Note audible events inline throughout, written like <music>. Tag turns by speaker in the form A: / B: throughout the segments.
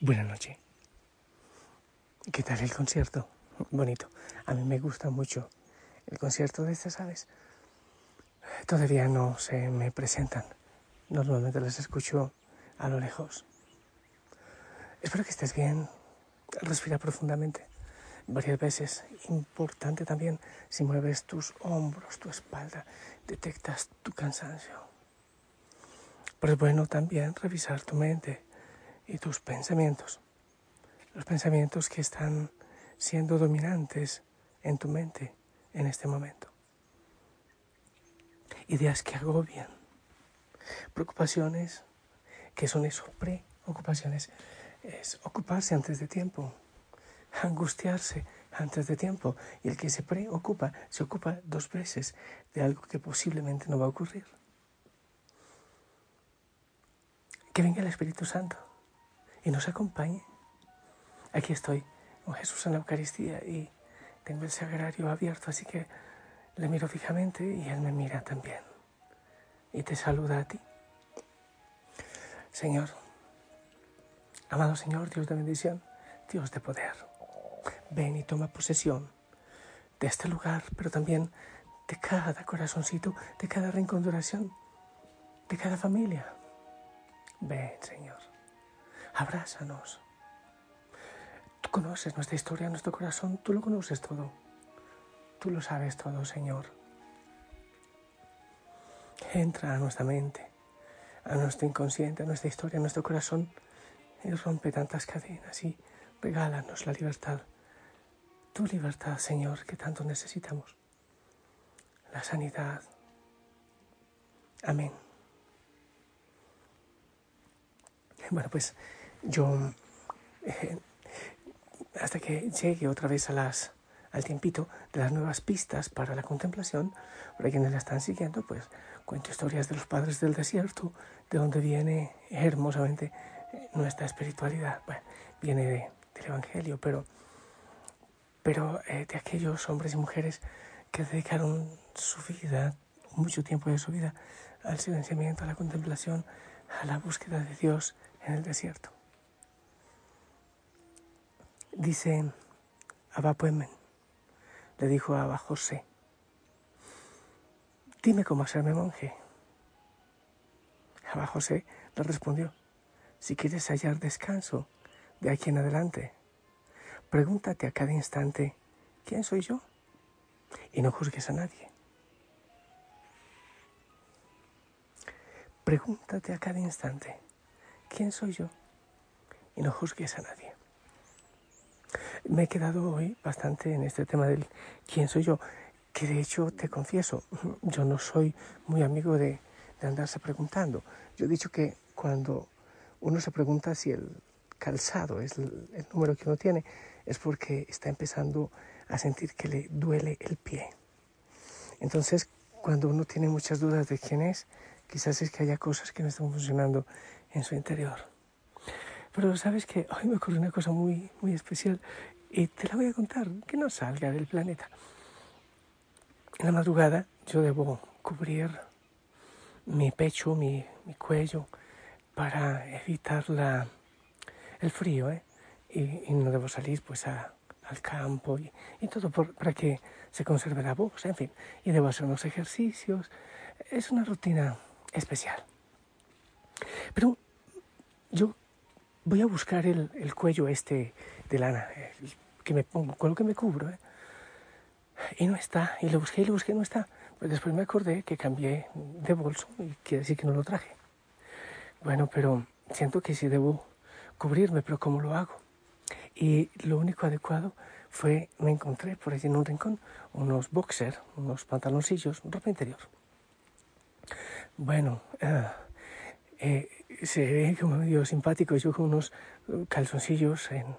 A: Buenas noches. ¿Qué tal el concierto? Bonito. A mí me gusta mucho el concierto de estas aves. Todavía no se me presentan. Normalmente las escucho a lo lejos. Espero que estés bien. Respira profundamente. Varias veces. Importante también si mueves tus hombros, tu espalda, detectas tu cansancio. Pero es bueno también revisar tu mente y tus pensamientos. Los pensamientos que están siendo dominantes en tu mente en este momento. Ideas que agobian. Preocupaciones que son eso, preocupaciones. Es ocuparse antes de tiempo. Angustiarse antes de tiempo. Y el que se preocupa, se ocupa dos veces de algo que posiblemente no va a ocurrir. Que venga el Espíritu Santo y nos acompañe. Aquí estoy con Jesús en la Eucaristía y tengo el sagrario abierto, así que le miro fijamente y Él me mira también. Y te saluda a ti. Señor, amado Señor, Dios de bendición, Dios de poder, ven y toma posesión de este lugar, pero también de cada corazoncito, de cada rincón de de cada familia. Ven, Señor abrázanos. Tú conoces nuestra historia, nuestro corazón, tú lo conoces todo. Tú lo sabes todo, Señor. Entra a nuestra mente, a nuestro inconsciente, a nuestra historia, a nuestro corazón y rompe tantas cadenas y regálanos la libertad. Tu libertad, Señor, que tanto necesitamos. La sanidad. Amén. Bueno, pues yo, eh, hasta que llegue otra vez a al tiempito de las nuevas pistas para la contemplación, para quienes la están siguiendo, pues cuento historias de los padres del desierto, de donde viene hermosamente eh, nuestra espiritualidad. Bueno, viene de, del Evangelio, pero, pero eh, de aquellos hombres y mujeres que dedicaron su vida, mucho tiempo de su vida, al silenciamiento, a la contemplación, a la búsqueda de Dios en el desierto. Dice Abba Puemen, le dijo a José, dime cómo hacerme monje. Abba José le respondió, si quieres hallar descanso de aquí en adelante, pregúntate a cada instante, ¿quién soy yo? Y no juzgues a nadie. Pregúntate a cada instante, ¿quién soy yo? Y no juzgues a nadie. Me he quedado hoy bastante en este tema del quién soy yo, que de hecho te confieso, <laughs> yo no soy muy amigo de, andarse preguntando. Yo he dicho que cuando uno se pregunta si el calzado es el, el, número que uno tiene, es porque está empezando a sentir que le duele el pie. Entonces, cuando uno tiene muchas dudas de quién es, quizás es que haya cosas que no están funcionando en su interior. Pero sabes que hoy me ocurrió una cosa muy, muy especial y te la voy a contar, que no salga del planeta. En la madrugada yo debo cubrir mi pecho, mi, mi cuello, para evitar la, el frío, ¿eh? Y, y, no debo salir pues a, al campo y, todo para que se conserve la voz, en fin, y debo hacer unos ejercicios. Es una rutina especial. Pero yo voy a buscar el, el cuello este de lana, que me pongo, con lo que me cubro, ¿eh? y no está, y lo busqué y lo busqué no está. Pues después me acordé que cambié de bolso y quiere decir que no lo traje. Bueno, pero siento que sí debo cubrirme, pero ¿cómo lo hago? Y lo único adecuado fue, me encontré por allí en un rincón unos boxers, unos pantaloncillos, ropa interior. Bueno, eh, eh, se ve como medio simpático yo con unos calzoncillos en,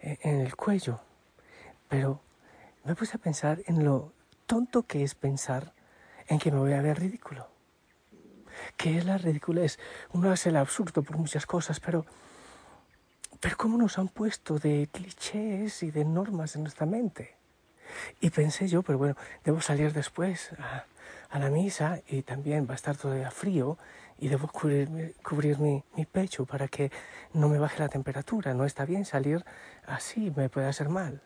A: en el cuello, pero me puse a pensar en lo tonto que es pensar en que me voy a ver ridículo. ¿Qué es la ridiculez? Uno hace el absurdo por muchas cosas, pero, pero ¿cómo nos han puesto de clichés y de normas en nuestra mente? Y pensé yo, pero bueno, debo salir después a, la misa y también va a estar todavía frío y debo cubrir, cubrir mi, pecho para que no me baje la temperatura. No está bien salir así, me puede hacer mal.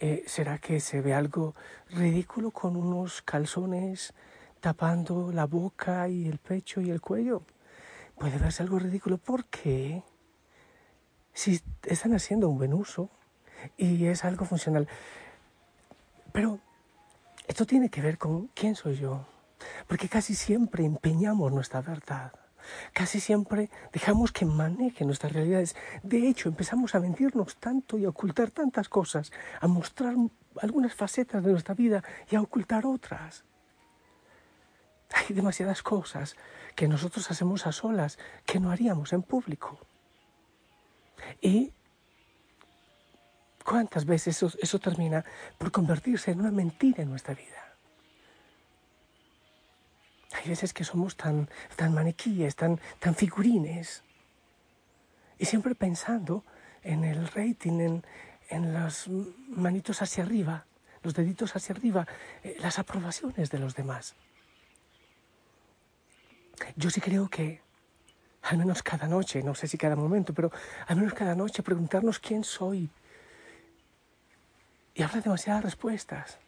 A: Eh, ¿Será que se ve algo ridículo con unos calzones tapando la boca y el pecho y el cuello? Puede verse algo ridículo porque si están haciendo un buen uso y es algo funcional. Pero esto tiene que ver con quién soy yo, porque casi siempre empeñamos nuestra verdad Casi siempre dejamos que maneje nuestras realidades. De hecho, empezamos a mentirnos tanto y a ocultar tantas cosas, a mostrar algunas facetas de nuestra vida y a ocultar otras. Hay demasiadas cosas que nosotros hacemos a solas que no haríamos en público. Y cuántas veces eso, eso termina por convertirse en una mentira en nuestra vida. Hay veces que somos tan, tan maniquíes, tan, tan figurines. Y siempre pensando en el rating, en, en los manitos hacia arriba, los deditos hacia arriba, eh, las aprobaciones de los demás. Yo sí creo que, al menos cada noche, no sé si cada momento, pero al menos cada noche preguntarnos quién soy. Y habrá demasiadas respuestas.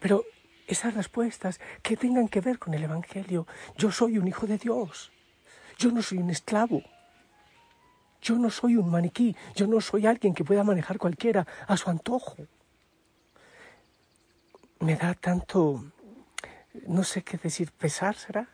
A: Pero esas respuestas que tengan que ver con el Evangelio. Yo soy un hijo de Dios. Yo no soy un esclavo. Yo no soy un maniquí. Yo no soy alguien que pueda manejar cualquiera a su antojo. Me da tanto, no sé qué decir, pesar será.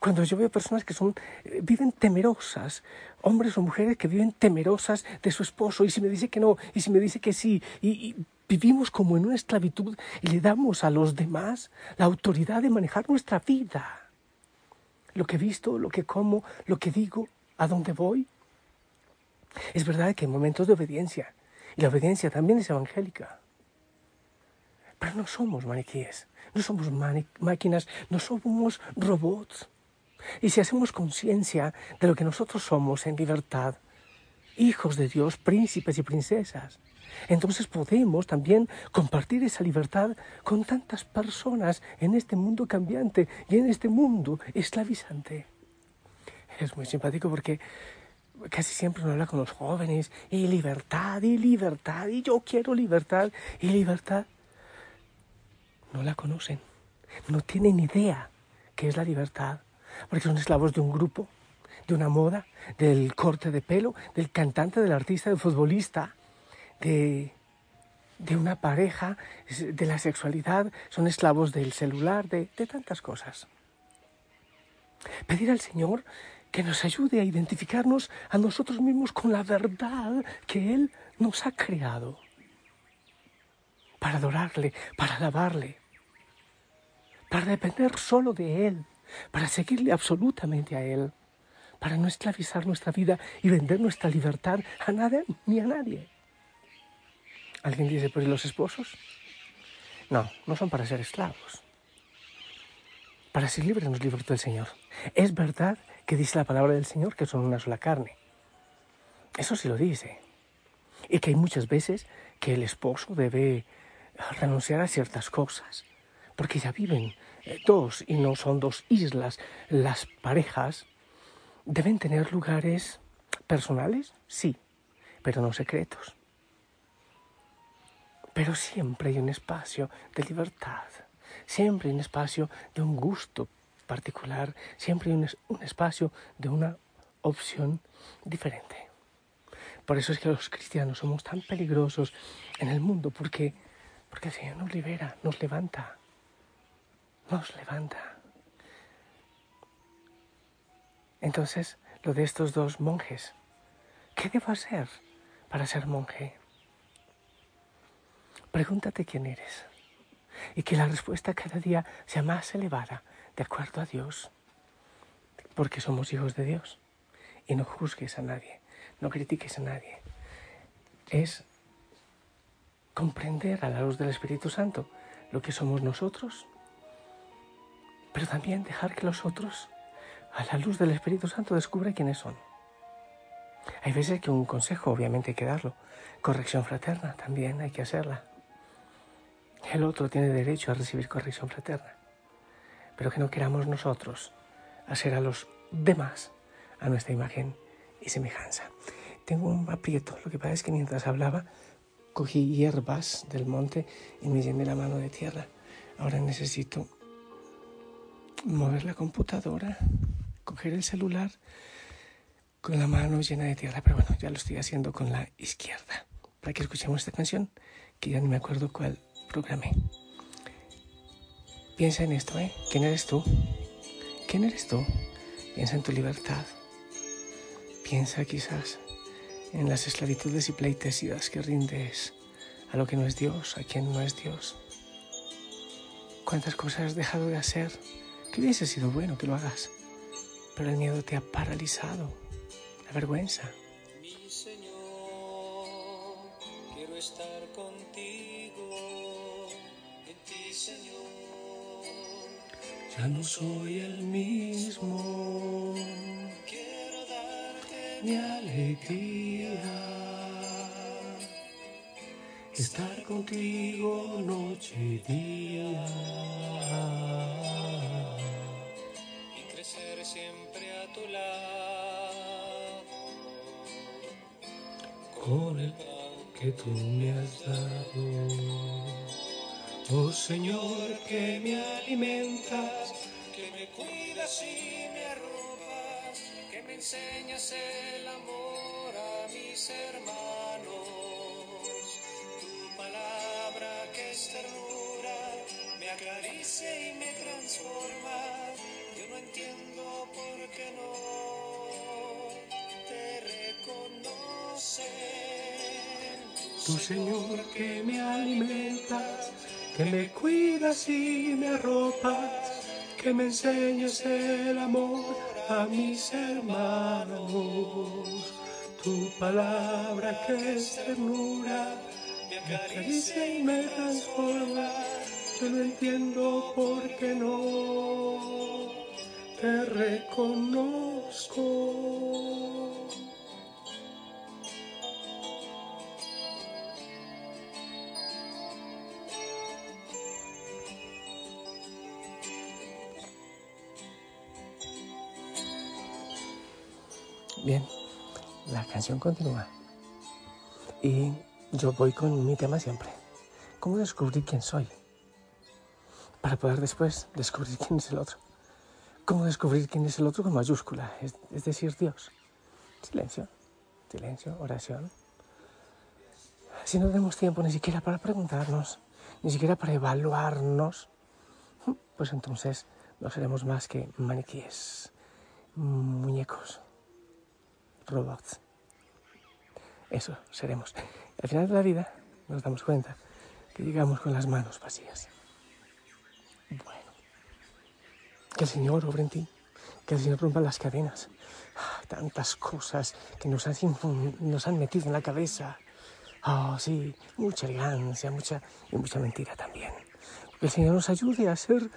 A: Cuando yo veo personas que son, eh, viven temerosas, hombres o mujeres que viven temerosas de su esposo, y si me dice que no, y si me dice que sí, y, vivimos como en una esclavitud y le damos a los demás la autoridad de manejar nuestra vida. Lo que he visto, lo que como, lo que digo, a dónde voy. Es verdad que hay momentos de obediencia, y la obediencia también es evangélica. Pero no somos maniquíes, no somos máquinas, no somos robots. Y si hacemos conciencia de lo que nosotros somos en libertad, hijos de Dios, príncipes y princesas, entonces podemos también compartir esa libertad con tantas personas en este mundo cambiante y en este mundo esclavizante. Es muy simpático porque casi siempre uno habla con los jóvenes y libertad y libertad y yo quiero libertad y libertad. No la conocen, no tienen idea qué es la libertad porque son esclavos de un grupo, de una moda, del corte de pelo, del cantante, del artista, del futbolista, de, de una pareja, de la sexualidad, son esclavos del celular, de, de tantas cosas. Pedir al Señor que nos ayude a identificarnos a nosotros mismos con la verdad que Él nos ha creado, para adorarle, para alabarle, para depender solo de Él para seguirle absolutamente a Él, para no esclavizar nuestra vida y vender nuestra libertad a nadie ni a nadie. Alguien dice, ¿pero los esposos? No, no son para ser esclavos. Para ser libres nos libertó el Señor. Es verdad que dice la palabra del Señor que son una sola carne. Eso sí lo dice. Y que hay muchas veces que el esposo debe renunciar a ciertas cosas, porque ya viven dos y no son dos islas. Las parejas deben tener lugares personales, sí, pero no secretos. Pero siempre hay un espacio de libertad, siempre hay un espacio de un gusto particular, siempre hay un, espacio de una opción diferente. Por eso es que los cristianos somos tan peligrosos en el mundo, porque, porque el Señor nos libera, nos levanta, nos levanta. Entonces, lo de estos dos monjes, ¿qué debo hacer para ser monje? Pregúntate quién eres y que la respuesta cada día sea más elevada de acuerdo a Dios, porque somos hijos de Dios. Y no juzgues a nadie, no critiques a nadie. Es comprender a la luz del Espíritu Santo lo que somos nosotros, pero también dejar que los otros, a la luz del Espíritu Santo, descubran quiénes son. Hay veces que un consejo, obviamente, hay que darlo. Corrección fraterna, también hay que hacerla. El otro tiene derecho a recibir corrección fraterna pero que no queramos nosotros hacer a los demás a nuestra imagen y semejanza. Tengo un aprieto, lo que pasa es que mientras hablaba cogí hierbas del monte y me llené la mano de tierra. Ahora necesito mover la computadora, coger el celular con la mano llena de tierra, pero bueno, ya lo estoy haciendo con la izquierda. Para que escuchemos esta canción, que ya no me acuerdo cuál programé. Piensa en esto, ¿eh? ¿Quién eres tú? ¿Quién eres tú? Piensa en tu libertad. Piensa quizás en las esclavitudes y pleitesías que rindes a lo que no es Dios, a quien no es Dios. ¿Cuántas cosas has dejado de hacer? Que hubiese sido bueno que lo hagas, pero el miedo te ha paralizado, la vergüenza. Mi Señor, quiero estar contigo, en ti, Señor ya no soy el mismo. Quiero darte mi alegría. Estar contigo noche y día. Siempre a tu lado. Con el pan que tú me has dado. Oh Señor, que me alimentas, que me cuidas y me arropas, que me enseñas el amor a mis hermanos. Tu palabra que es ternura, me acaricia y me transforma. Yo no entiendo por qué no te reconocen. Tu Señor que me alimentas que me cuidas y me arropas, que me enseñas el amor a mis hermanos. Tu palabra que es ternura, me acaricia y me transforma. Yo no entiendo por qué no te reconozco. Bien, la canción continúa. Y yo voy con mi tema siempre. ¿Cómo descubrir quién soy? Para poder después descubrir <laughs> quién es el otro. ¿Cómo descubrir quién es el otro con mayúscula? Es, decir, Dios. Silencio, silencio, oración. Si no tenemos tiempo ni siquiera para preguntarnos, ni siquiera para evaluarnos, pues entonces no seremos más que maniquíes, muñecos robots. Eso seremos. al final de la vida nos damos cuenta que llegamos con las manos vacías. Bueno, que el Señor obre en ti, que el Señor rompa las cadenas. Ah, tantas cosas que nos han, nos metido en la cabeza. Oh, sí, mucha elegancia, mucha, y mucha mentira también. Que el Señor nos ayude a ser,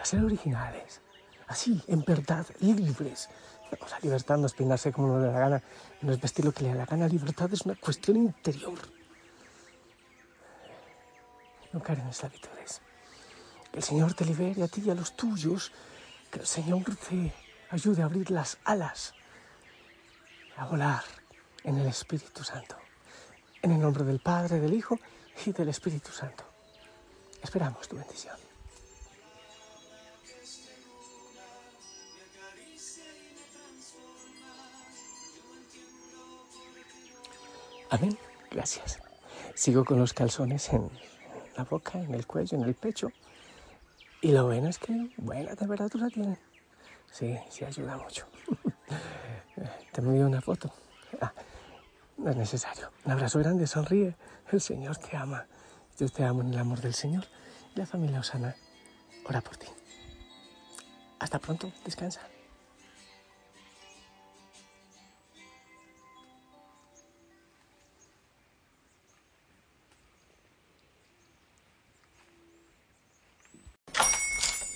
A: a ser originales, así, en verdad, libres, la libertad no es peinarse como le da la gana, no es vestir lo que le da la gana. La libertad es una cuestión interior. No caer en esclavitudes. Que el Señor te libere a ti y a los tuyos. Que el Señor te ayude a abrir las alas, a volar en el Espíritu Santo. En el nombre del Padre, del Hijo y del Espíritu Santo. Esperamos tu bendición. Amén. Gracias. Sigo con los calzones en la boca, en el cuello, en el pecho. Y lo bueno es que buena temperatura tienen. Sí, sí ayuda mucho. <laughs> Te envío una foto. Ah, no es necesario. Un abrazo grande, sonríe. El Señor te ama. Yo te amo en el amor del Señor. La familia Osana ora por ti. Hasta pronto. Descansa.